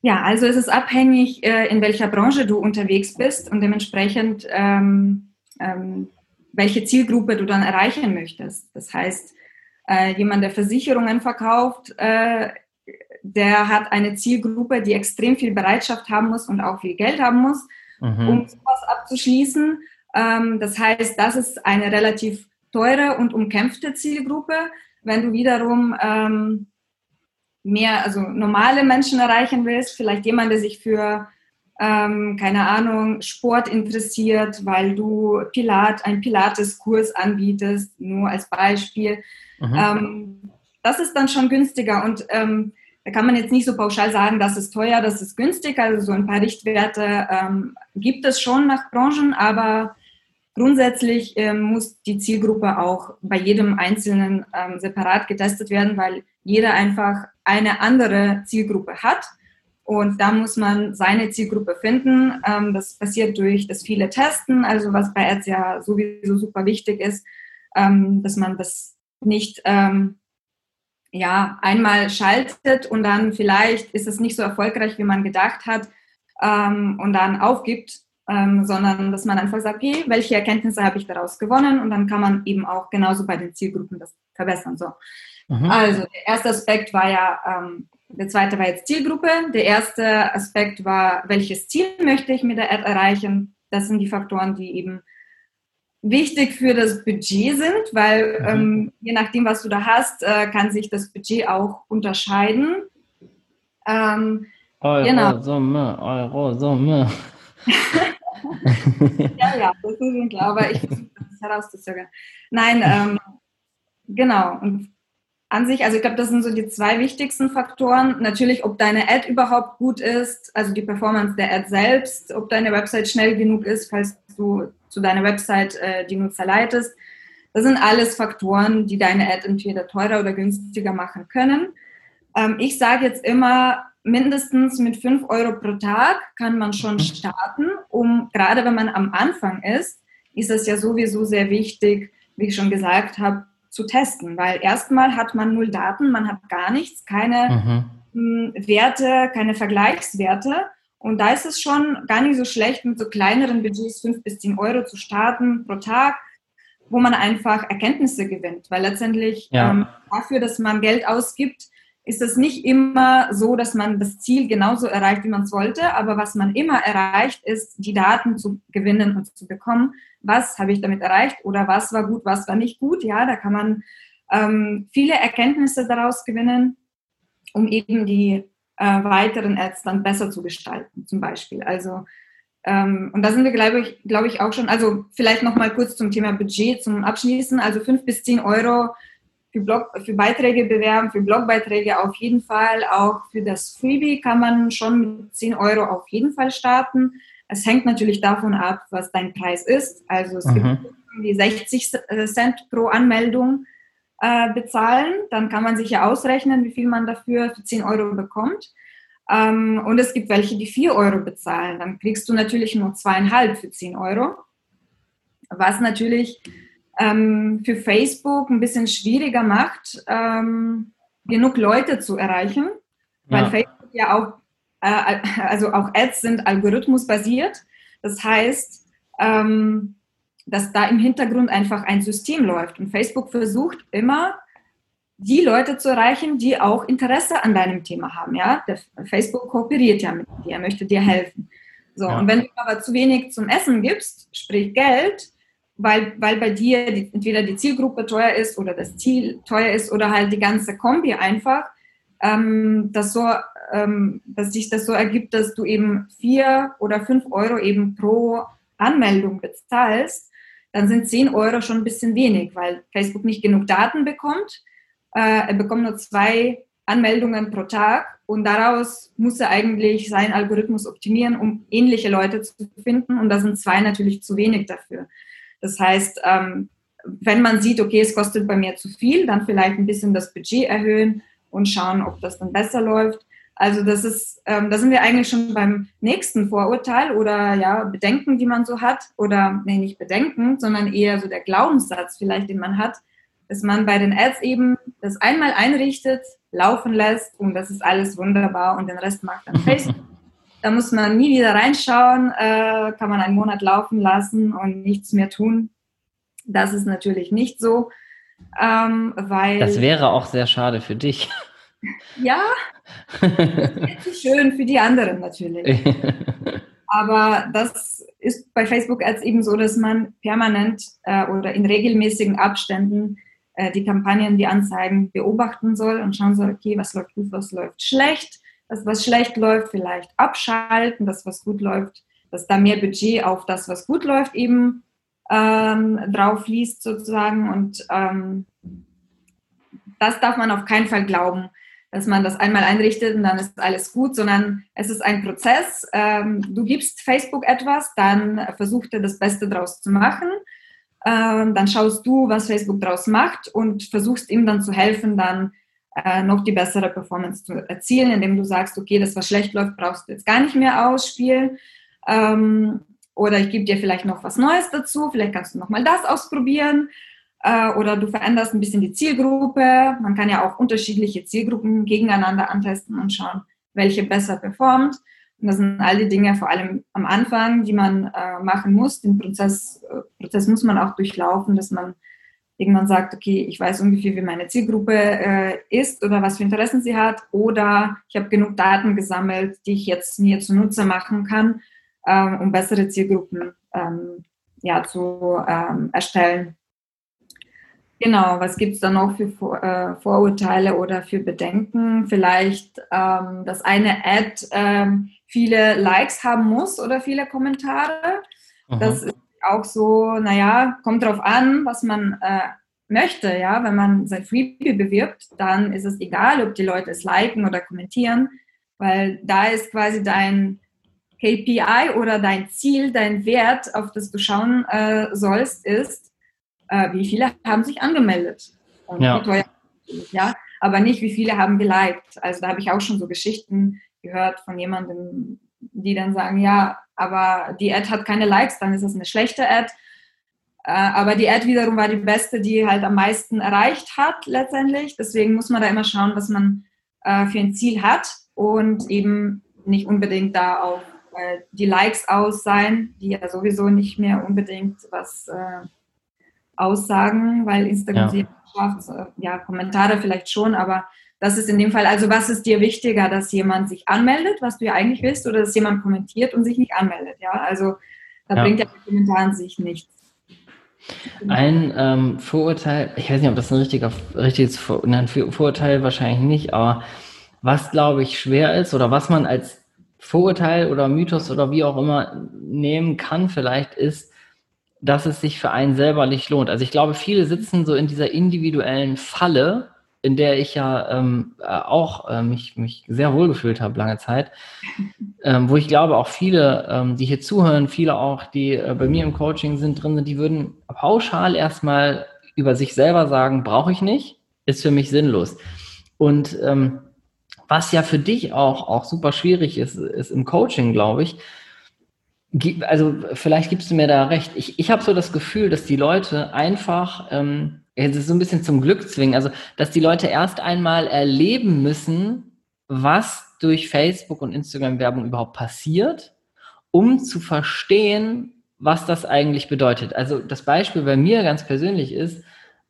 Ja, also es ist abhängig, äh, in welcher Branche du unterwegs bist und dementsprechend, ähm, ähm, welche Zielgruppe du dann erreichen möchtest. Das heißt, äh, jemand, der Versicherungen verkauft, äh, der hat eine Zielgruppe, die extrem viel Bereitschaft haben muss und auch viel Geld haben muss, mhm. um sowas abzuschließen. Ähm, das heißt, das ist eine relativ teure und umkämpfte Zielgruppe. Wenn du wiederum ähm, mehr, also normale Menschen erreichen willst, vielleicht jemand, der sich für, ähm, keine Ahnung, Sport interessiert, weil du Pilat, einen Pilates-Kurs anbietest, nur als Beispiel. Mhm. Ähm, das ist dann schon günstiger und ähm, da kann man jetzt nicht so pauschal sagen, das ist teuer, das ist günstig. Also so ein paar Richtwerte ähm, gibt es schon nach Branchen, aber grundsätzlich ähm, muss die Zielgruppe auch bei jedem Einzelnen ähm, separat getestet werden, weil jeder einfach eine andere Zielgruppe hat. Und da muss man seine Zielgruppe finden. Ähm, das passiert durch das viele Testen, also was bei Ads ja sowieso super wichtig ist, ähm, dass man das nicht ähm, ja, einmal schaltet und dann vielleicht ist es nicht so erfolgreich, wie man gedacht hat und dann aufgibt, sondern dass man einfach sagt, okay, welche Erkenntnisse habe ich daraus gewonnen und dann kann man eben auch genauso bei den Zielgruppen das verbessern. So. Mhm. Also der erste Aspekt war ja, ähm, der zweite war jetzt Zielgruppe. Der erste Aspekt war, welches Ziel möchte ich mit der Ad erreichen? Das sind die Faktoren, die eben wichtig für das Budget sind, weil mhm. ähm, je nachdem, was du da hast, äh, kann sich das Budget auch unterscheiden. Ähm, Euro genau. Summe, Euro Summe. ja, ja, das ist schon klar, aber ich versuche das herauszuzögern. Nein, ähm, genau. Und an sich, also ich glaube, das sind so die zwei wichtigsten Faktoren. Natürlich, ob deine Ad überhaupt gut ist, also die Performance der Ad selbst, ob deine Website schnell genug ist, falls du zu deiner Website äh, die Nutzer leitest. Das sind alles Faktoren, die deine Ad entweder teurer oder günstiger machen können. Ähm, ich sage jetzt immer, mindestens mit 5 Euro pro Tag kann man schon mhm. starten, um gerade wenn man am Anfang ist, ist es ja sowieso sehr wichtig, wie ich schon gesagt habe, zu testen, weil erstmal hat man null Daten, man hat gar nichts, keine mhm. Werte, keine Vergleichswerte und da ist es schon gar nicht so schlecht, mit so kleineren Budgets 5 bis 10 Euro zu starten pro Tag, wo man einfach Erkenntnisse gewinnt. Weil letztendlich ja. ähm, dafür, dass man Geld ausgibt, ist es nicht immer so, dass man das Ziel genauso erreicht, wie man es wollte. Aber was man immer erreicht, ist, die Daten zu gewinnen und zu bekommen. Was habe ich damit erreicht oder was war gut, was war nicht gut? Ja, da kann man ähm, viele Erkenntnisse daraus gewinnen, um eben die äh, weiteren Ads dann besser zu gestalten, zum Beispiel. Also ähm, und da sind wir, glaube ich, glaube ich, auch schon, also vielleicht noch mal kurz zum Thema Budget zum Abschließen. Also fünf bis zehn Euro für, Blog, für Beiträge bewerben, für Blogbeiträge auf jeden Fall. Auch für das Freebie kann man schon mit 10 Euro auf jeden Fall starten. Es hängt natürlich davon ab, was dein Preis ist. Also es mhm. gibt die 60 Cent pro Anmeldung äh, bezahlen. Dann kann man sich ja ausrechnen, wie viel man dafür für 10 Euro bekommt. Ähm, und es gibt welche, die 4 Euro bezahlen. Dann kriegst du natürlich nur zweieinhalb für 10 Euro. Was natürlich ähm, für Facebook ein bisschen schwieriger macht, ähm, genug Leute zu erreichen, weil ja. Facebook ja auch, äh, also auch Ads sind algorithmusbasiert. Das heißt, ähm, dass da im Hintergrund einfach ein System läuft. Und Facebook versucht immer, die Leute zu erreichen, die auch Interesse an deinem Thema haben. Ja? Der Facebook kooperiert ja mit dir, möchte dir helfen. So, ja. und wenn du aber zu wenig zum Essen gibst, sprich Geld, weil, weil bei dir die, entweder die Zielgruppe teuer ist oder das Ziel teuer ist oder halt die ganze Kombi einfach, ähm, dass, so, ähm, dass sich das so ergibt, dass du eben vier oder fünf Euro eben pro Anmeldung bezahlst, dann sind 10 Euro schon ein bisschen wenig, weil Facebook nicht genug Daten bekommt. Äh, er bekommt nur zwei Anmeldungen pro Tag und daraus muss er eigentlich seinen Algorithmus optimieren, um ähnliche Leute zu finden. Und da sind zwei natürlich zu wenig dafür. Das heißt, ähm, wenn man sieht, okay, es kostet bei mir zu viel, dann vielleicht ein bisschen das Budget erhöhen und schauen, ob das dann besser läuft. Also das ist, ähm, da sind wir eigentlich schon beim nächsten Vorurteil oder ja, Bedenken, die man so hat. Oder nee, nicht Bedenken, sondern eher so der Glaubenssatz vielleicht, den man hat, dass man bei den Ads eben das einmal einrichtet, laufen lässt und das ist alles wunderbar und den Rest macht dann Facebook. Da muss man nie wieder reinschauen, äh, kann man einen Monat laufen lassen und nichts mehr tun. Das ist natürlich nicht so, ähm, weil... Das wäre auch sehr schade für dich. Ja, schön für die anderen natürlich. Aber das ist bei Facebook Ads eben so, dass man permanent äh, oder in regelmäßigen Abständen äh, die Kampagnen, die Anzeigen beobachten soll und schauen soll, okay, was läuft gut, was läuft schlecht. Das, was schlecht läuft, vielleicht abschalten, das, was gut läuft, dass da mehr Budget auf das, was gut läuft, eben ähm, drauf fließt sozusagen. Und ähm, das darf man auf keinen Fall glauben, dass man das einmal einrichtet und dann ist alles gut, sondern es ist ein Prozess. Ähm, du gibst Facebook etwas, dann versucht er das Beste draus zu machen. Ähm, dann schaust du, was Facebook draus macht und versuchst ihm dann zu helfen, dann äh, noch die bessere Performance zu erzielen, indem du sagst, okay, das, was schlecht läuft, brauchst du jetzt gar nicht mehr ausspielen. Ähm, oder ich gebe dir vielleicht noch was Neues dazu, vielleicht kannst du nochmal das ausprobieren äh, oder du veränderst ein bisschen die Zielgruppe. Man kann ja auch unterschiedliche Zielgruppen gegeneinander antesten und schauen, welche besser performt. Und das sind all die Dinge, vor allem am Anfang, die man äh, machen muss. Den Prozess, äh, Prozess muss man auch durchlaufen, dass man irgendwann sagt, okay, ich weiß ungefähr, wie meine Zielgruppe äh, ist oder was für Interessen sie hat. Oder ich habe genug Daten gesammelt, die ich jetzt mir zunutze machen kann, ähm, um bessere Zielgruppen ähm, ja, zu ähm, erstellen. Genau, was gibt es da noch für Vor äh, Vorurteile oder für Bedenken? Vielleicht, ähm, dass eine Ad ähm, viele Likes haben muss oder viele Kommentare. Aha. Das ist auch so, naja, kommt drauf an, was man äh, möchte. Ja, wenn man sein Freebie bewirbt, dann ist es egal, ob die Leute es liken oder kommentieren, weil da ist quasi dein KPI oder dein Ziel, dein Wert, auf das du schauen äh, sollst, ist, äh, wie viele haben sich angemeldet. Und ja. Teuer, ja, aber nicht, wie viele haben geliked. Also da habe ich auch schon so Geschichten gehört von jemandem, die dann sagen, ja, aber die Ad hat keine Likes, dann ist es eine schlechte Ad. Äh, aber die Ad wiederum war die beste, die halt am meisten erreicht hat letztendlich. Deswegen muss man da immer schauen, was man äh, für ein Ziel hat und eben nicht unbedingt da auf äh, die Likes aus sein, die ja sowieso nicht mehr unbedingt was Aussagen, weil Instagram ja. ja, Kommentare vielleicht schon, aber das ist in dem Fall, also was ist dir wichtiger, dass jemand sich anmeldet, was du ja eigentlich willst, oder dass jemand kommentiert und sich nicht anmeldet, ja, also da ja. bringt der Kommentar an sich nichts. Ein ähm, Vorurteil, ich weiß nicht, ob das ein richtiger, richtiges Vor nein, Vorurteil wahrscheinlich nicht, aber was glaube ich schwer ist oder was man als Vorurteil oder Mythos oder wie auch immer nehmen kann, vielleicht ist, dass es sich für einen selber nicht lohnt. Also ich glaube, viele sitzen so in dieser individuellen Falle, in der ich ja ähm, äh, auch äh, mich, mich sehr wohl gefühlt habe lange Zeit, ähm, wo ich glaube auch viele, ähm, die hier zuhören, viele auch, die äh, bei mir im Coaching sind drin sind, die würden pauschal erstmal über sich selber sagen, brauche ich nicht, ist für mich sinnlos. Und ähm, was ja für dich auch, auch super schwierig ist, ist im Coaching, glaube ich, also vielleicht gibst du mir da recht. Ich, ich habe so das Gefühl, dass die Leute einfach ähm, es ist so ein bisschen zum Glück zwingen, also dass die Leute erst einmal erleben müssen, was durch Facebook und Instagram Werbung überhaupt passiert, um zu verstehen, was das eigentlich bedeutet. Also das Beispiel bei mir ganz persönlich ist,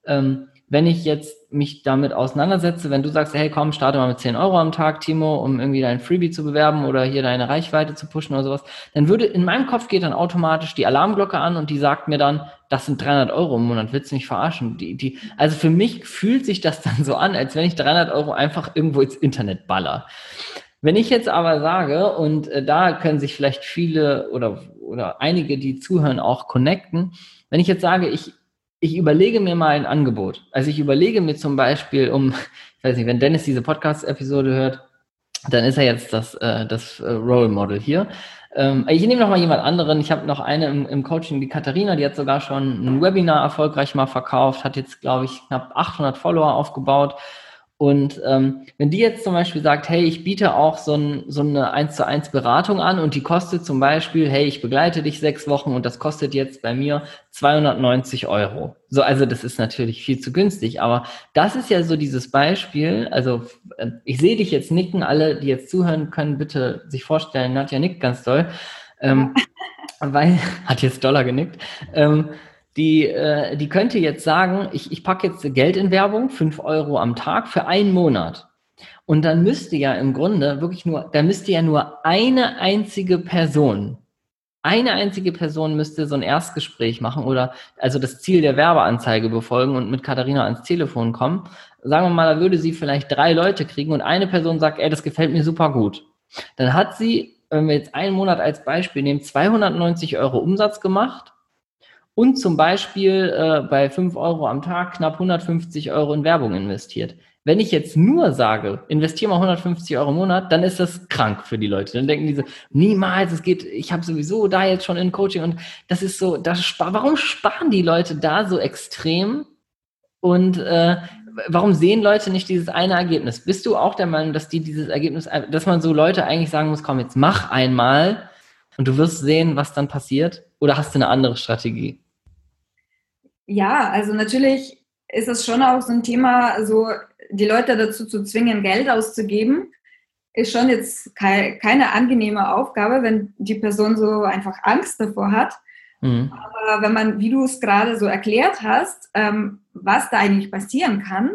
ähm, wenn ich jetzt mich damit auseinandersetze, wenn du sagst, hey komm, starte mal mit 10 Euro am Tag, Timo, um irgendwie dein Freebie zu bewerben oder hier deine Reichweite zu pushen oder sowas, dann würde in meinem Kopf geht dann automatisch die Alarmglocke an und die sagt mir dann, das sind 300 Euro im Monat, willst du mich verarschen? Die, die, also für mich fühlt sich das dann so an, als wenn ich 300 Euro einfach irgendwo ins Internet baller. Wenn ich jetzt aber sage, und äh, da können sich vielleicht viele oder, oder einige, die zuhören, auch connecten, wenn ich jetzt sage, ich ich überlege mir mal ein Angebot. Also ich überlege mir zum Beispiel, um, ich weiß nicht, wenn Dennis diese Podcast-Episode hört, dann ist er jetzt das, äh, das äh, Role Model hier. Ähm, ich nehme noch mal jemand anderen. Ich habe noch eine im, im Coaching, die Katharina, die hat sogar schon ein Webinar erfolgreich mal verkauft, hat jetzt, glaube ich, knapp 800 Follower aufgebaut. Und ähm, wenn die jetzt zum Beispiel sagt, hey, ich biete auch so, ein, so eine 1 zu 1 Beratung an und die kostet zum Beispiel, hey, ich begleite dich sechs Wochen und das kostet jetzt bei mir 290 Euro. So, also das ist natürlich viel zu günstig, aber das ist ja so dieses Beispiel, also äh, ich sehe dich jetzt nicken, alle, die jetzt zuhören, können bitte sich vorstellen, Nadja nickt ganz doll, ähm, weil, hat jetzt Dollar genickt, ähm, die, äh, die könnte jetzt sagen, ich, ich packe jetzt Geld in Werbung, fünf Euro am Tag für einen Monat. Und dann müsste ja im Grunde wirklich nur, da müsste ja nur eine einzige Person, eine einzige Person müsste so ein Erstgespräch machen oder also das Ziel der Werbeanzeige befolgen und mit Katharina ans Telefon kommen. Sagen wir mal, da würde sie vielleicht drei Leute kriegen und eine Person sagt, ey, das gefällt mir super gut. Dann hat sie, wenn wir jetzt einen Monat als Beispiel nehmen, 290 Euro Umsatz gemacht und zum Beispiel äh, bei 5 Euro am Tag knapp 150 Euro in Werbung investiert. Wenn ich jetzt nur sage, investiere mal 150 Euro im Monat, dann ist das krank für die Leute. Dann denken die so, niemals, es geht, ich habe sowieso da jetzt schon in Coaching und das ist so, das spar warum sparen die Leute da so extrem? Und äh, warum sehen Leute nicht dieses eine Ergebnis? Bist du auch der Meinung, dass die dieses Ergebnis, dass man so Leute eigentlich sagen muss, komm, jetzt mach einmal und du wirst sehen, was dann passiert? Oder hast du eine andere Strategie? Ja, also natürlich ist es schon auch so ein Thema, so die Leute dazu zu zwingen, Geld auszugeben, ist schon jetzt keine angenehme Aufgabe, wenn die Person so einfach Angst davor hat. Mhm. Aber wenn man, wie du es gerade so erklärt hast, ähm, was da eigentlich passieren kann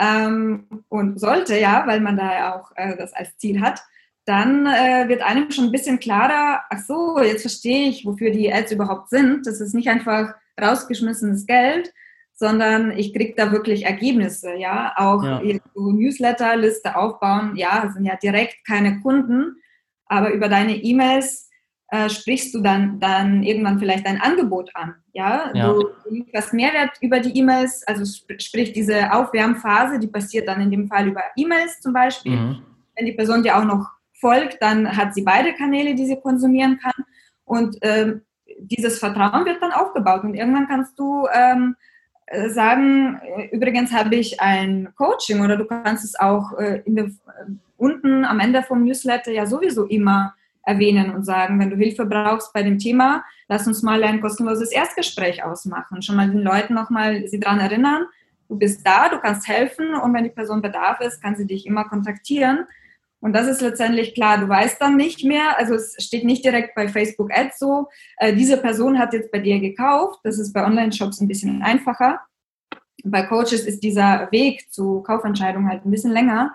ähm, und sollte, ja, weil man da ja auch äh, das als Ziel hat, dann äh, wird einem schon ein bisschen klarer, ach so, jetzt verstehe ich, wofür die Ads überhaupt sind. Das ist nicht einfach rausgeschmissenes Geld, sondern ich kriege da wirklich Ergebnisse, ja. Auch ja. Newsletterliste aufbauen, ja, sind ja direkt keine Kunden, aber über deine E-Mails äh, sprichst du dann, dann irgendwann vielleicht dein Angebot an, ja. ja. Du lieferst Mehrwert über die E-Mails, also sprich diese Aufwärmphase, die passiert dann in dem Fall über E-Mails zum Beispiel. Mhm. Wenn die Person dir auch noch folgt, dann hat sie beide Kanäle, die sie konsumieren kann. Und ähm, dieses Vertrauen wird dann aufgebaut und irgendwann kannst du ähm, äh, sagen, äh, übrigens habe ich ein Coaching oder du kannst es auch äh, der, äh, unten am Ende vom Newsletter ja sowieso immer erwähnen und sagen, wenn du Hilfe brauchst bei dem Thema, lass uns mal ein kostenloses Erstgespräch ausmachen. Schon mal den Leuten nochmal sie daran erinnern, du bist da, du kannst helfen und wenn die Person Bedarf ist, kann sie dich immer kontaktieren. Und das ist letztendlich klar, du weißt dann nicht mehr, also es steht nicht direkt bei Facebook Ads so, äh, diese Person hat jetzt bei dir gekauft, das ist bei Online-Shops ein bisschen einfacher. Bei Coaches ist dieser Weg zu Kaufentscheidungen halt ein bisschen länger.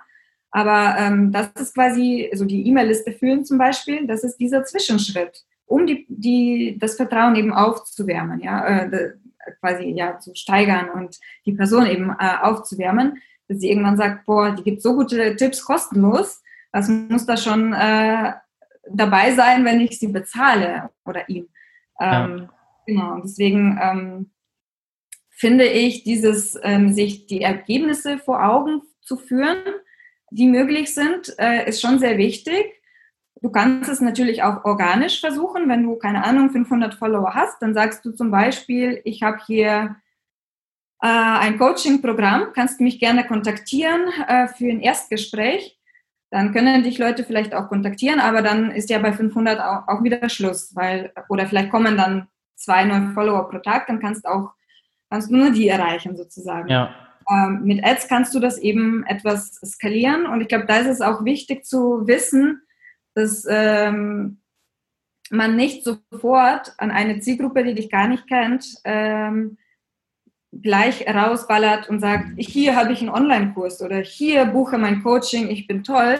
Aber ähm, das ist quasi, so also die E-Mail-Liste führen zum Beispiel, das ist dieser Zwischenschritt, um die, die, das Vertrauen eben aufzuwärmen, ja, äh, quasi ja zu steigern und die Person eben äh, aufzuwärmen, dass sie irgendwann sagt, boah, die gibt so gute Tipps kostenlos, was muss da schon äh, dabei sein, wenn ich sie bezahle oder ihm? Ähm, ja. Genau, deswegen ähm, finde ich, dieses ähm, sich die Ergebnisse vor Augen zu führen, die möglich sind, äh, ist schon sehr wichtig. Du kannst es natürlich auch organisch versuchen. Wenn du, keine Ahnung, 500 Follower hast, dann sagst du zum Beispiel, ich habe hier äh, ein Coaching-Programm, kannst mich gerne kontaktieren äh, für ein Erstgespräch dann können dich Leute vielleicht auch kontaktieren, aber dann ist ja bei 500 auch, auch wieder Schluss, weil, oder vielleicht kommen dann zwei neue Follower pro Tag, dann kannst auch, kannst du nur die erreichen sozusagen. Ja. Ähm, mit Ads kannst du das eben etwas skalieren und ich glaube, da ist es auch wichtig zu wissen, dass ähm, man nicht sofort an eine Zielgruppe, die dich gar nicht kennt, ähm, gleich rausballert und sagt, hier habe ich einen Online-Kurs oder hier buche mein Coaching, ich bin toll.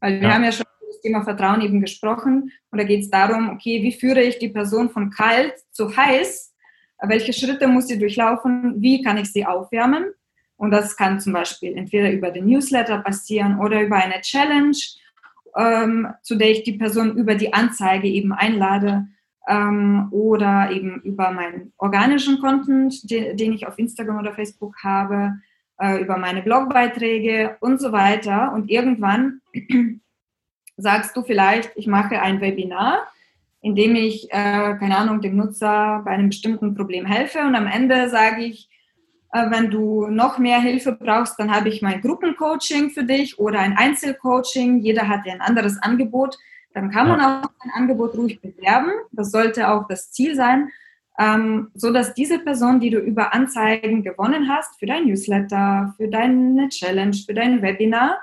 Weil wir ja. haben ja schon über das Thema Vertrauen eben gesprochen und da geht es darum, okay, wie führe ich die Person von kalt zu heiß? Welche Schritte muss sie durchlaufen? Wie kann ich sie aufwärmen? Und das kann zum Beispiel entweder über den Newsletter passieren oder über eine Challenge, ähm, zu der ich die Person über die Anzeige eben einlade ähm, oder eben über meinen organischen Content, den, den, ich auf Instagram oder Facebook habe, äh, über meine Blogbeiträge und so weiter. Und irgendwann sagst du vielleicht, ich mache ein Webinar, in dem ich, äh, keine Ahnung, dem Nutzer bei einem bestimmten Problem helfe und am Ende sage ich, Äh, wenn du noch mehr Hilfe brauchst, dann habe ich mein Gruppencoaching für dich oder ein Einzelcoaching. Jeder hat ja ein anderes Angebot. Dann kann man auch ein Angebot ruhig bewerben. Das sollte auch das Ziel sein, ähm, so dass diese Person, die du über Anzeigen gewonnen hast, für dein Newsletter, für deine Challenge, für dein Webinar,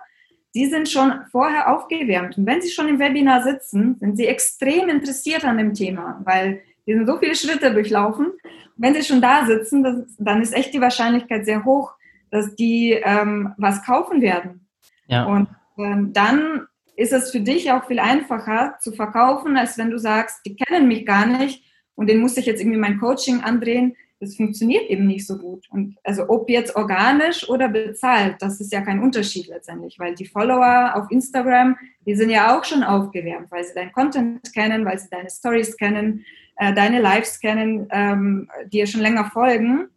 die sind schon vorher aufgewärmt. Und wenn sie schon im Webinar sitzen, sind sie extrem interessiert an dem Thema, weil die sind so viele Schritte durchlaufen. Wenn sie schon da sitzen, das, dann ist echt die Wahrscheinlichkeit sehr hoch, dass die ähm, was kaufen werden. Ja. Und ähm, dann ist es für dich auch viel einfacher zu verkaufen, als wenn du sagst, die kennen mich gar nicht und den muss ich jetzt irgendwie mein Coaching andrehen. Das funktioniert eben nicht so gut. Und also ob jetzt organisch oder bezahlt, das ist ja kein Unterschied letztendlich, weil die Follower auf Instagram, die sind ja auch schon aufgewärmt, weil sie deinen Content kennen, weil sie deine Stories kennen, äh, deine Lives kennen, ähm, die ja schon länger folgen.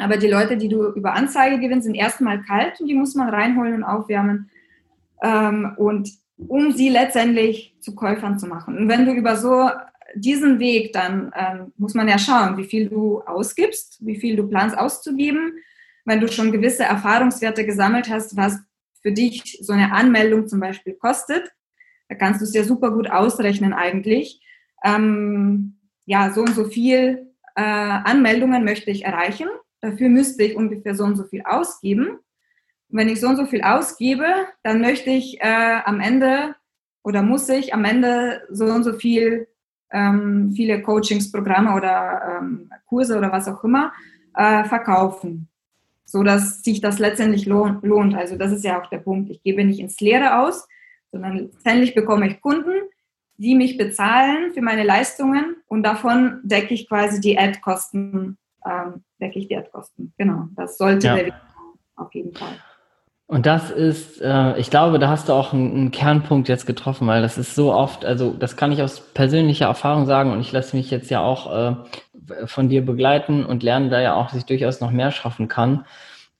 Aber die Leute, die du über Anzeige gewinnst, sind erstmal kalt und die muss man reinholen und aufwärmen ähm, und um sie letztendlich zu Käufern zu machen. Und wenn du über so diesen Weg, dann ähm, muss man ja schauen, wie viel du ausgibst, wie viel du planst auszugeben. Wenn du schon gewisse Erfahrungswerte gesammelt hast, was für dich so eine Anmeldung zum Beispiel kostet, da kannst du es ja super gut ausrechnen eigentlich. Ähm, ja, so und so viel äh, Anmeldungen möchte ich erreichen. Dafür müsste ich ungefähr so und so viel ausgeben wenn ich so und so viel ausgebe, dann möchte ich äh, am Ende oder muss ich am Ende so und so viel, ähm, viele Coachingsprogramme oder ähm, Kurse oder was auch immer äh, verkaufen, so dass sich das letztendlich lohnt. Also das ist ja auch der Punkt. Ich gebe nicht ins Leere aus, sondern letztendlich bekomme ich Kunden, die mich bezahlen für meine Leistungen und davon decke ich quasi die Ad-Kosten, ähm, decke ich die Ad-Kosten. Genau, das sollte ja. der auf jeden Fall. Und das ist, äh, ich glaube, da hast du auch einen, einen, Kernpunkt jetzt getroffen, weil das ist so oft, also das kann ich aus persönlicher Erfahrung sagen und ich lasse mich jetzt ja auch äh, von dir begleiten und lerne da ja auch, dass ich durchaus noch mehr schaffen kann.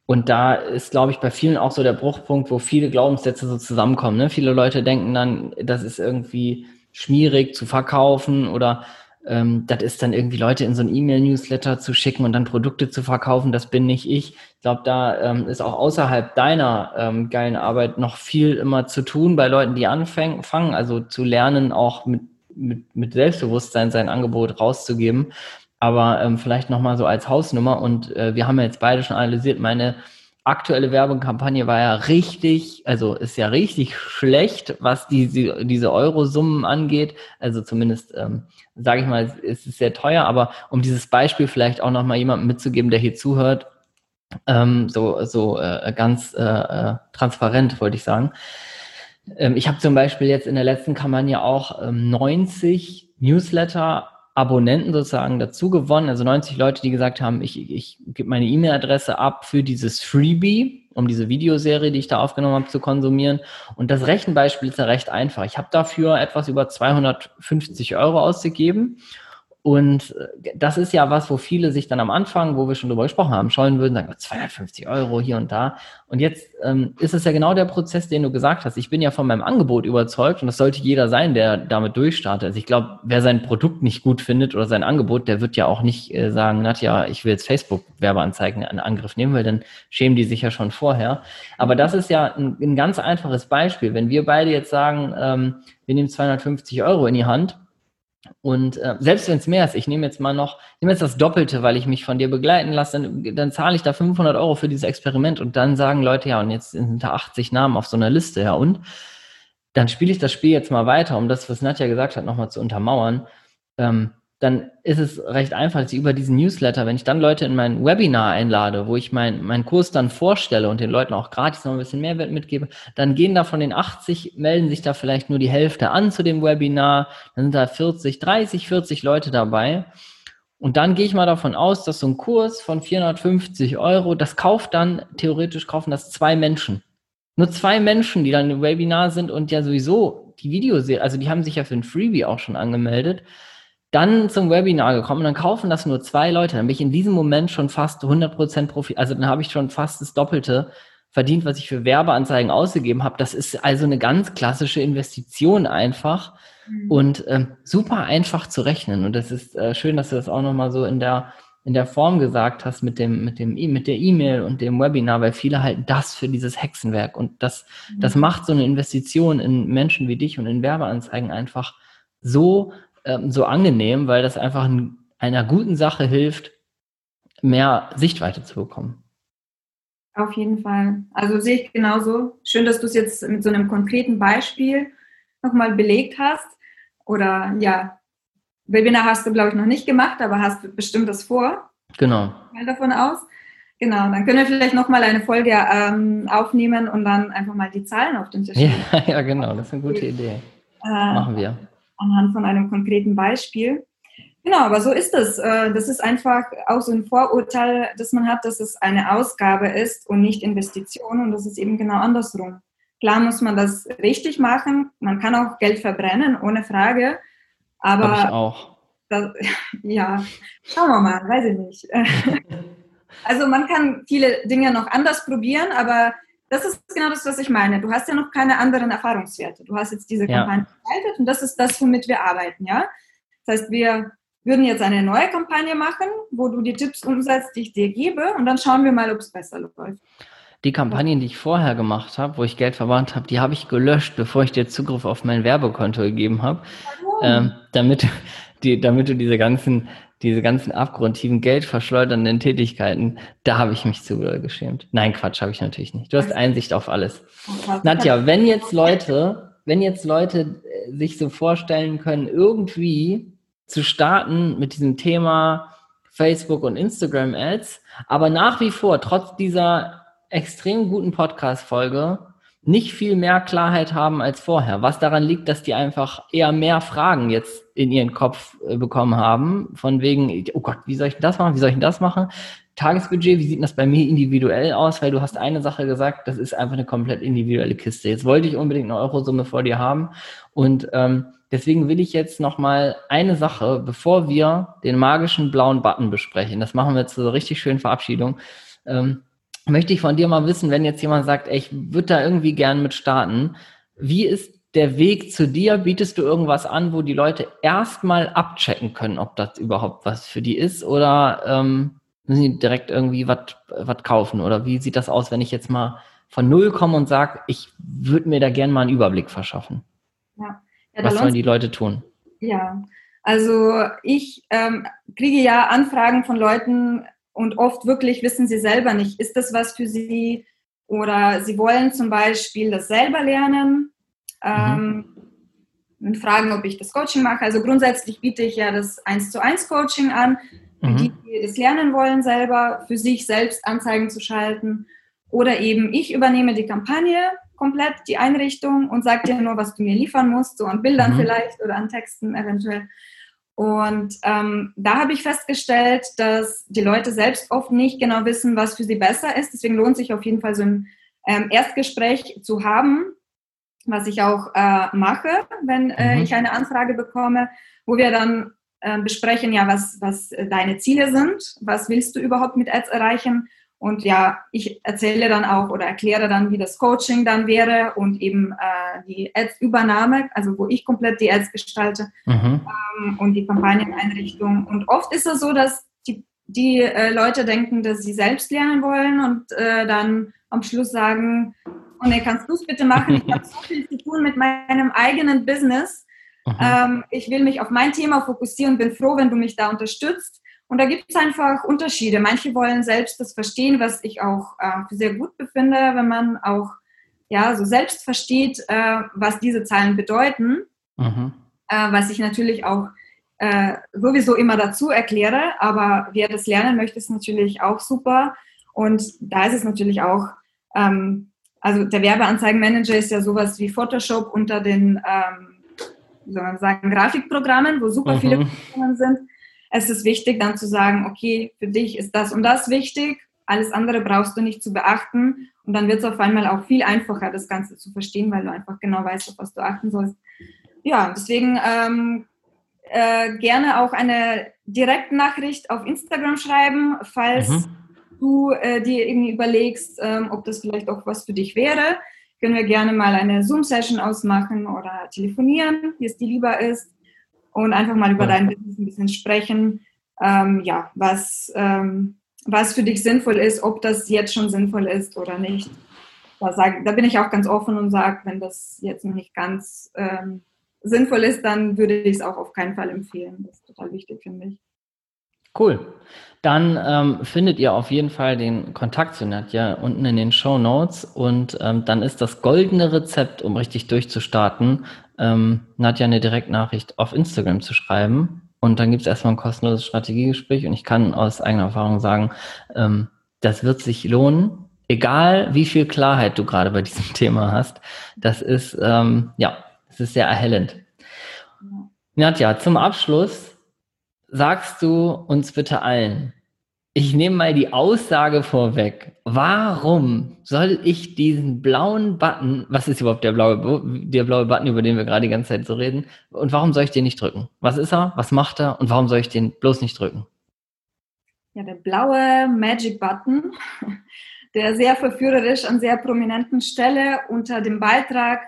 Und da ist, glaube ich, bei vielen auch so der Bruchpunkt, wo viele Glaubenssätze so zusammenkommen. Ne? Viele Leute denken dann, das ist irgendwie schwierig zu verkaufen oder ähm, das ist dann irgendwie Leute in so ein E-Mail-Newsletter zu schicken und dann Produkte zu verkaufen, das bin nicht ich. Ich glaube, da ähm, ist auch außerhalb deiner ähm, geilen Arbeit noch viel immer zu tun bei Leuten, die anfangen, also zu lernen, auch mit, mit, mit Selbstbewusstsein sein Angebot rauszugeben. Aber ähm, vielleicht nochmal so als Hausnummer und äh, wir haben ja jetzt beide schon analysiert, meine aktuelle Werbekampagne war ja richtig, also ist ja richtig schlecht, was die, diese Eurosummen angeht. Also zumindest, ähm, sage ich mal, ist es sehr teuer. Aber um dieses Beispiel vielleicht auch nochmal jemandem mitzugeben, der hier zuhört, ähm, so, so äh, ganz äh, äh, transparent, wollte ich sagen. Ähm, ich habe zum Beispiel jetzt in der letzten Kampagne auch ähm, 90 Newsletter Abonnenten sozusagen dazu gewonnen, also 90 Leute, die gesagt haben, ich, ich gebe meine E-Mail-Adresse ab für dieses Freebie, um diese Videoserie, die ich da aufgenommen habe, zu konsumieren. Und das Rechenbeispiel ist ja recht einfach. Ich habe dafür etwas über 250 Euro ausgegeben und äh, das ist ja was, wo viele sich dann am Anfang, wo wir schon drüber gesprochen haben, scheuen würden, sagen, 250 Euro hier und da. Und jetzt ähm, ist es ja genau der Prozess, den du gesagt hast. Ich bin ja von meinem Angebot überzeugt und das sollte jeder sein, der damit durchstartet. Also ich glaube, wer sein Produkt nicht gut findet oder sein Angebot, der wird ja auch nicht äh, sagen, Nadja, ich will jetzt Facebook-Werbeanzeigen in Angriff nehmen, weil dann schämen die sich ja schon vorher. Aber das ist ja ein, ein ganz einfaches Beispiel. Wenn wir beide jetzt sagen, ähm, wir nehmen 250 Euro in die Hand, und äh, selbst wenn es mehr ist, ich nehme jetzt mal noch, nehme jetzt das Doppelte, weil ich mich von dir begleiten lasse, dann, dann zahle ich da 500 Euro für dieses Experiment und dann sagen Leute, ja, und jetzt sind da 80 Namen auf so einer Liste, ja, und dann spiele ich das Spiel jetzt mal weiter, um das, was Nadja gesagt hat, nochmal zu untermauern. Ähm, dann ist es recht einfach, dass ich über diesen Newsletter, wenn ich dann Leute in mein Webinar einlade, wo ich mein, meinen Kurs dann vorstelle und den Leuten auch gratis noch ein bisschen Mehrwert mitgebe, dann gehen da von den 80, melden sich da vielleicht nur die Hälfte an zu dem Webinar, dann sind da 40, 30, 40 Leute dabei. Und dann gehe ich mal davon aus, dass so ein Kurs von 450 Euro, das kauft dann, theoretisch kaufen das zwei Menschen. Nur zwei Menschen, die dann im Webinar sind und ja sowieso die Videoserie, also die haben sich ja für ein Freebie auch schon angemeldet dann zum Webinar gekommen und dann kaufen das nur zwei Leute, dann bin ich in diesem Moment schon fast 100% Profi, also dann habe ich schon fast das Doppelte verdient, was ich für Werbeanzeigen ausgegeben habe. Das ist also eine ganz klassische Investition einfach mhm. und ähm, super einfach zu rechnen. Und das ist äh, schön, dass du das auch nochmal so in der in der Form gesagt hast mit dem, mit dem, mit der E-Mail und dem Webinar, weil viele halten das für dieses Hexenwerk und das, mhm. das macht so eine Investition in Menschen wie dich und in Werbeanzeigen einfach so, ähm, so angenehm, weil das einfach ein, einer guten Sache hilft, mehr Sichtweite zu bekommen. Auf jeden Fall. Also sehe ich genauso. Schön, dass du es jetzt mit so einem konkreten Beispiel nochmal belegt hast. Oder ja, Webinar hast du, glaube ich, noch nicht gemacht, aber hast bestimmt das vor. Genau. Mal davon aus. Genau, dann können wir vielleicht nochmal eine Folge ähm, aufnehmen und dann einfach mal die Zahlen auf den Tisch legen. Ja, ja, genau, das ist eine gute Idee. Äh, Machen wir. Anhand von einem konkreten Beispiel. Genau, aber so ist es. Äh, das ist einfach auch so ein Vorurteil, das man hat, dass es eine Ausgabe ist und nicht Investition und das ist eben genau andersrum. Klar muss man das richtig machen. Man kann auch Geld verbrennen, ohne Frage. Aber ich auch. Das, ja, schauen wir mal, weiß ich nicht. also man kann viele Dinge noch anders probieren, aber das ist genau das, was ich meine. Du hast ja noch keine anderen Erfahrungswerte. Du hast jetzt diese Kampagne ja. gestaltet und das ist das, womit wir arbeiten, ja. Das heißt, wir würden jetzt eine neue Kampagne machen, wo du die Tipps umsetzt, die ich dir gebe, und dann schauen wir mal, ob es besser läuft. Die Kampagnen, die ich vorher gemacht habe, wo ich Geld verbrannt habe, die habe ich gelöscht, bevor ich dir Zugriff auf mein Werbekonto gegeben habe, ähm, damit, die, damit du diese ganzen, diese ganzen abgrundtiefen geldverschleudernden Tätigkeiten, da habe ich mich zu geschämt. Nein, Quatsch, habe ich natürlich nicht. Du hast Einsicht auf alles. Nadja, wenn jetzt Leute, wenn jetzt Leute äh, sich so vorstellen können, irgendwie zu starten mit diesem Thema Facebook und Instagram Ads, aber nach wie vor, trotz dieser extrem guten Podcast-Folge, nicht viel mehr Klarheit haben als vorher. Was daran liegt, dass die einfach eher mehr Fragen jetzt in ihren Kopf äh, bekommen haben, von wegen, oh Gott, wie soll ich das machen, wie soll ich das machen? Tagesbudget, wie sieht das bei mir individuell aus? Weil du hast eine Sache gesagt, das ist einfach eine komplett individuelle Kiste. Jetzt wollte ich unbedingt eine Eurosumme vor dir haben und ähm, Deswegen will ich jetzt noch mal eine Sache, bevor wir den magischen blauen Button besprechen, das machen wir zur richtig schönen Verabschiedung, ähm, möchte ich von dir mal wissen, wenn jetzt jemand sagt, ey, ich würde da irgendwie gern mit starten, wie ist der Weg zu dir? Bietest du irgendwas an, wo die Leute erstmal abchecken können, ob das überhaupt was für die ist oder ähm, müssen die direkt irgendwie was kaufen? Oder wie sieht das aus, wenn ich jetzt mal von Null komme und sage, ich würde mir da gern mal einen Überblick verschaffen? Ja. Ja, Was sollen die Leute tun? Ja, also ich ähm, kriege ja Anfragen von Leuten und oft wirklich wissen sie selber nicht, ist das was für sie oder sie wollen zum Beispiel das selber lernen ähm, mhm. und fragen, ob ich das Coaching mache. Also grundsätzlich biete ich ja das 1 zu 1 Coaching an, mhm. die, die es lernen wollen, selber für sich selbst Anzeigen zu schalten. Oder eben ich übernehme die Kampagne komplett die Einrichtung und sag dir nur, was du mir liefern musst, so an Bildern mhm. vielleicht oder an Texten eventuell. Und ähm, da habe ich festgestellt, dass die Leute selbst oft nicht genau wissen, was für sie besser ist. Deswegen lohnt sich auf jeden Fall so ein ähm, Erstgespräch zu haben, was ich auch äh, mache, wenn äh, mhm. ich eine Anfrage bekomme, wo wir dann äh, besprechen, ja, was, was deine Ziele sind, was willst du überhaupt mit Ads erreichen und ja, ich erzähle dann auch oder erkläre dann, wie das Coaching dann wäre und eben äh, die Ads-Übernahme, also wo ich komplett die Ads gestalte mhm. ähm, und die Kampagneneinrichtung. Und oft ist es so, dass die, die äh, Leute denken, dass sie selbst lernen wollen und äh, dann am Schluss sagen, oh nee, kannst du es bitte machen? Ich habe so viel zu tun mit meinem eigenen Business. Mhm. Ähm, ich will mich auf mein Thema fokussieren, bin froh, wenn du mich da unterstützt. Und da gibt es einfach Unterschiede. Manche wollen selbst das verstehen, was ich auch äh, sehr gut befinde, wenn man auch ja so selbst versteht, äh, was diese Zahlen bedeuten. Mhm. Äh, was ich natürlich auch äh, sowieso immer dazu erkläre. Aber wer das lernen möchte, ist natürlich auch super. Und da ist es natürlich auch, ähm, also der Werbeanzeigenmanager ist ja sowas wie Photoshop unter den, ähm, wie soll man sagen, Grafikprogrammen, wo super mhm. viele Programme sind es ist wichtig dann zu sagen, okay, für dich ist das und das wichtig, alles andere brauchst du nicht zu beachten und dann wird es auf einmal auch viel einfacher, das Ganze zu verstehen, weil du einfach genau weißt, auf was du achten sollst. Ja, deswegen ähm, äh, gerne auch eine Direktnachricht auf Instagram schreiben, falls mhm. du äh, dir irgendwie überlegst, ähm, ob das vielleicht auch was für dich wäre. Können wir gerne mal eine Zoom-Session ausmachen oder telefonieren, wie es dir lieber ist und einfach mal über dein Business ein bisschen sprechen. ähm, ja, was, ähm, was für dich sinnvoll ist, ob das jetzt schon sinnvoll ist oder nicht. Da, sag, da bin ich auch ganz offen und sage, wenn das jetzt noch nicht ganz ähm, sinnvoll ist, dann würde ich es auch auf keinen Fall empfehlen. Das ist total wichtig, finde ich. Cool. Dann ähm, findet ihr auf jeden Fall den Kontakt zu Nadja unten in den Show Notes und ähm, dann ist das goldene Rezept, um richtig durchzustarten, ähm, Nadja eine Direktnachricht auf Instagram zu schreiben. Und dann gibt es erstmal ein kostenloses Strategiegespräch und ich kann aus eigener Erfahrung sagen, ähm, das wird sich lohnen, egal wie viel Klarheit du gerade bei diesem Thema hast. Das ist, ähm, ja, das ist sehr erhellend. Nadja, zum Abschluss sagst du uns bitte allen, ich nehme mal die Aussage vorweg. Warum soll ich diesen blauen Button, was ist überhaupt der blaue, der blaue Button, über den wir gerade die ganze Zeit so reden, und warum soll ich den nicht drücken? Was ist er? Was macht er? Und warum soll ich den bloß nicht drücken? Ja, der blaue Magic Button, der sehr verführerisch an sehr prominenten Stelle unter dem Beitrag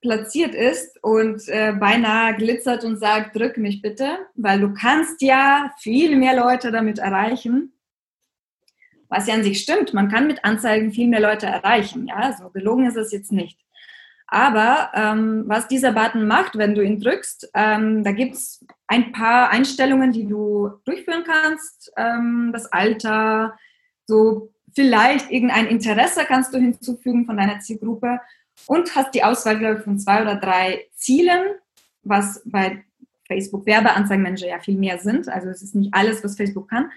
platziert ist und äh, beinahe glitzert und sagt, drück mich bitte, weil du kannst ja viel mehr Leute damit erreichen. Was ja an sich stimmt, man kann mit Anzeigen viel mehr Leute erreichen. Ja, so gelogen ist es jetzt nicht. Aber ähm, was dieser Button macht, wenn du ihn drückst, ähm, da gibt es ein paar Einstellungen, die du durchführen kannst. Ähm, das Alter, so vielleicht irgendein Interesse kannst du hinzufügen von deiner Zielgruppe und hast die Auswahl, glaube ich, von zwei oder drei Zielen, was bei Facebook Werbeanzeigenmanager ja viel mehr sind. Also es ist nicht alles, was Facebook kann.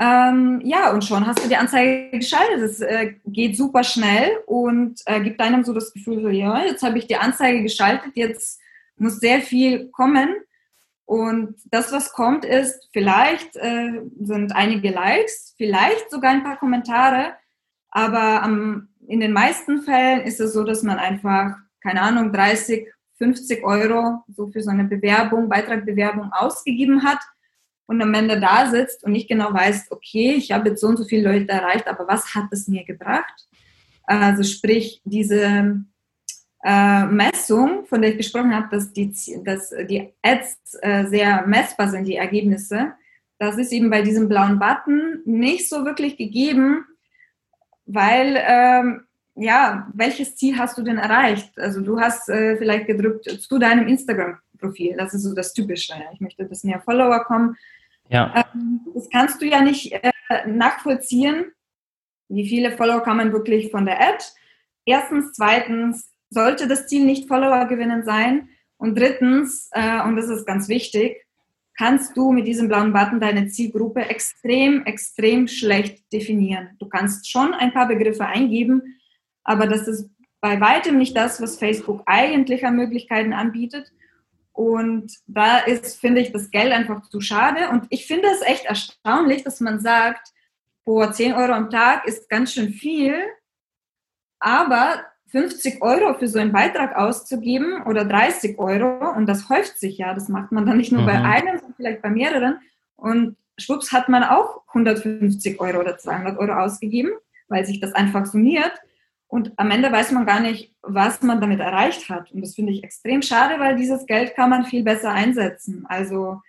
Ähm, ja, und schon hast du die Anzeige geschaltet. Es äh, geht super schnell und äh, gibt einem so das Gefühl, so, ja, jetzt habe ich die Anzeige geschaltet, jetzt muss sehr viel kommen. Und das, was kommt, ist, vielleicht äh, sind einige Likes, vielleicht sogar ein paar Kommentare, aber am in den meisten Fällen ist es so, dass man einfach, keine Ahnung, 30, 50 Euro so für so eine Bewerbung, Beitragbewerbung ausgegeben hat und am Ende da sitzt und nicht genau weiß, okay, ich habe jetzt so und so viele Leute erreicht, aber was hat es mir gebracht? Also sprich, diese äh, Messung, von der ich gesprochen habe, dass die, dass die Ads äh, sehr messbar sind, die Ergebnisse, das ist eben bei diesem blauen Button nicht so wirklich gegeben, weil ähm, ja, welches Ziel hast du denn erreicht? Also du hast äh, vielleicht gedrückt zu deinem Instagram-Profil, das ist so das Typische. Ich möchte, dass mehr Follower kommen. Ja. Ähm, das kannst du ja nicht äh, nachvollziehen, wie viele Follower kann man wirklich von der Ad. Erstens, zweitens, sollte das Ziel nicht Follower gewinnen sein. Und drittens, äh, und das ist ganz wichtig, kannst du mit diesem blauen Button deine Zielgruppe extrem, extrem schlecht definieren. Du kannst schon ein paar Begriffe eingeben, aber das ist bei weitem nicht das, was Facebook eigentlich an Möglichkeiten anbietet. Und da ist, finde ich, das Geld einfach zu schade. Und ich finde es echt erstaunlich, dass man sagt, boah, 10 Euro am Tag ist ganz schön viel, aber 50 Euro für so einen Beitrag auszugeben oder 30 Euro und das häuft sich ja, das macht man dann nicht nur mhm. bei einem, sondern vielleicht bei mehreren und schwupps hat man auch 150 Euro oder 200 Euro ausgegeben, weil sich das einfach summiert und am Ende weiß man gar nicht, was man damit erreicht hat und das finde ich extrem schade, weil dieses Geld kann man viel besser einsetzen. Also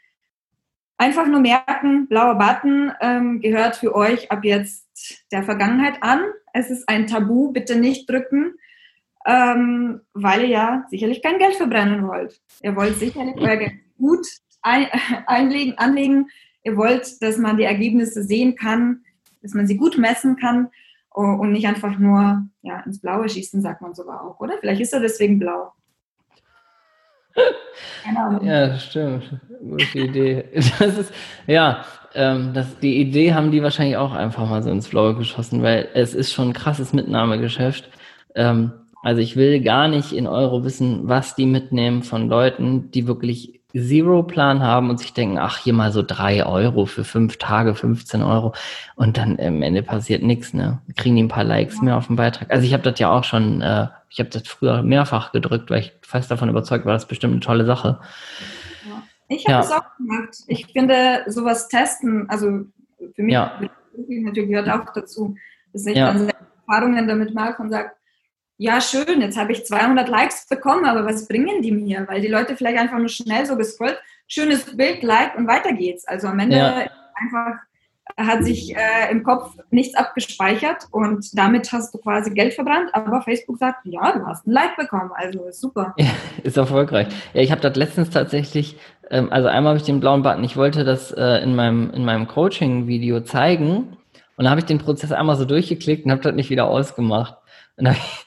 einfach nur merken, blauer Button ähm, gehört für euch ab jetzt der Vergangenheit an. Es ist ein Tabu, bitte nicht drücken ähm, weil ihr ja sicherlich kein Geld verbrennen wollt. Ihr wollt sicherlich euer Geld gut ein, einlegen, anlegen. Ihr wollt, dass man die Ergebnisse sehen kann, dass man sie gut messen kann und nicht einfach nur ja, ins Blaue schießen, sagt man sogar auch, oder? Vielleicht ist er deswegen blau. Ja, stimmt. Gute Idee. Das ist, ja, ähm, das, die Idee haben die wahrscheinlich auch einfach mal so ins Blaue geschossen, weil es ist schon ein krasses Mitnahmegeschäft. Ähm, also ich will gar nicht in Euro wissen, was die mitnehmen von Leuten, die wirklich Zero-Plan haben und sich denken, ach, hier mal so drei Euro für fünf Tage, 15 Euro. Und dann am Ende passiert nichts, ne? Kriegen die ein paar Likes mehr auf dem Beitrag. Also ich habe das ja auch schon, äh, ich habe das früher mehrfach gedrückt, weil ich fest davon überzeugt war, das ist bestimmt eine tolle Sache. Ich habe es ja. auch gemacht. Ich finde, sowas testen, also für mich ja. natürlich gehört auch dazu, dass ich ja. dann Erfahrungen damit mache und sage, ja, schön, jetzt habe ich 200 Likes bekommen, aber was bringen die mir? Weil die Leute vielleicht einfach nur schnell so gescrollt, schönes Bild, Like und weiter geht's. Also am Ende ja. einfach hat sich äh, im Kopf nichts abgespeichert und damit hast du quasi Geld verbrannt, aber Facebook sagt, ja, du hast ein Like bekommen, also ist super. Ja, ist erfolgreich. Ja, ich habe das letztens tatsächlich, ähm, also einmal habe ich den blauen Button, ich wollte das äh, in meinem, in meinem Coaching-Video zeigen und dann habe ich den Prozess einmal so durchgeklickt und habe das nicht wieder ausgemacht. Und dann habe ich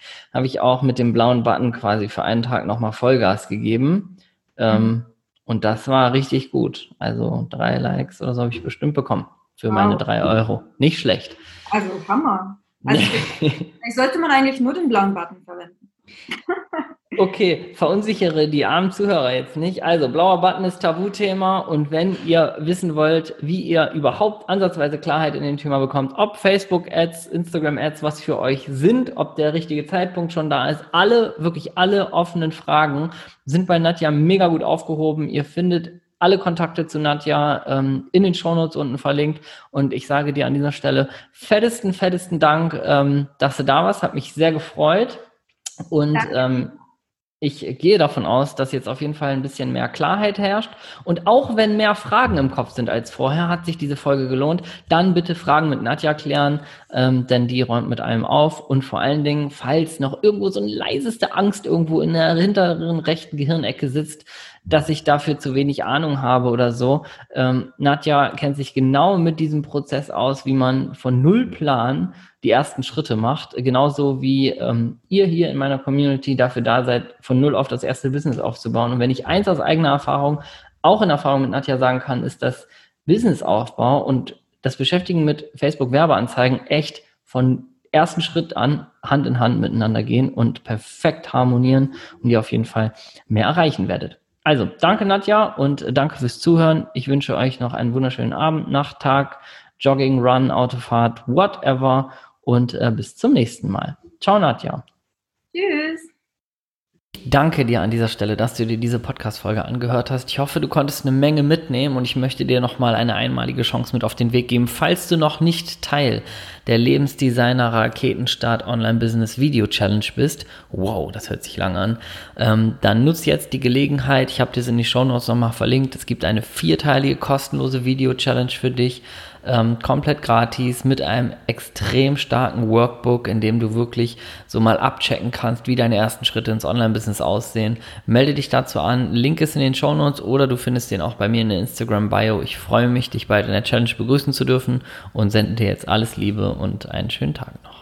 auch mit dem blauen Button quasi für einen Tag nochmal Vollgas gegeben. Ähm, mhm. Und das war richtig gut. Also drei Likes oder so habe ich bestimmt bekommen für wow. meine drei Euro. Nicht schlecht. Also Hammer. Also ich, sollte man eigentlich nur den blauen Button verwenden. Okay, verunsichere die armen Zuhörer jetzt nicht. Also, blauer Button ist Tabuthema und wenn ihr wissen wollt, wie ihr überhaupt ansatzweise Klarheit in dem Thema bekommt, ob Facebook-Ads, Instagram-Ads was für euch sind, ob der richtige Zeitpunkt schon da ist, alle, wirklich alle offenen Fragen sind bei Nadja mega gut aufgehoben. Ihr findet alle Kontakte zu Nadja ähm, in den Shownotes unten verlinkt. Und ich sage dir an dieser Stelle fettesten, fettesten Dank, ähm, dass du da warst. Hat mich sehr gefreut. Und ähm, ich gehe davon aus, dass jetzt auf jeden Fall ein bisschen mehr Klarheit herrscht. Und auch wenn mehr Fragen im Kopf sind als vorher, hat sich diese Folge gelohnt. Dann bitte Fragen mit Nadja klären, ähm, denn die räumt mit allem auf. Und vor allen Dingen, falls noch irgendwo so eine leiseste Angst irgendwo in der hinteren rechten Gehirnecke sitzt, dass ich dafür zu wenig Ahnung habe oder so. Ähm, Nadja kennt sich genau mit diesem Prozess aus, wie man von Nullplan die ersten Schritte macht. Genauso wie ähm, ihr hier in meiner Community dafür da seid, von Null auf das erste Business aufzubauen. Und wenn ich eins aus eigener Erfahrung, auch in Erfahrung mit Nadja sagen kann, ist, dass Businessaufbau und das Beschäftigen mit Facebook-Werbeanzeigen echt von ersten Schritt an Hand in Hand miteinander gehen und perfekt harmonieren und ihr auf jeden Fall mehr erreichen werdet. Also, danke Nadja und danke fürs Zuhören. Ich wünsche euch noch einen wunderschönen Abend, Nacht, Tag, Jogging, Run, Autofahrt, whatever und äh, bis zum nächsten Mal. Ciao Nadja. Tschüss. Danke dir an dieser Stelle, dass du dir diese Podcast-Folge angehört hast. Ich hoffe, du konntest eine Menge mitnehmen und ich möchte dir nochmal eine einmalige Chance mit auf den Weg geben. Falls du noch nicht Teil der Lebensdesigner Raketenstart Online Business Video Challenge bist, wow, das hört sich lang an, ähm, dann nutz jetzt die Gelegenheit. Ich habe dir es in die Show Notes nochmal verlinkt. Es gibt eine vierteilige kostenlose Video Challenge für dich ähm, komplett gratis mit einem extrem starken Workbook, in dem du wirklich so mal abchecken kannst, wie deine ersten Schritte ins Online-Business aussehen. Melde dich dazu an. Link ist in den Show Notes oder du findest den auch bei mir in der Instagram-Bio. Ich freue mich, dich bald in der Challenge begrüßen zu dürfen und sende dir jetzt alles Liebe und einen schönen Tag noch.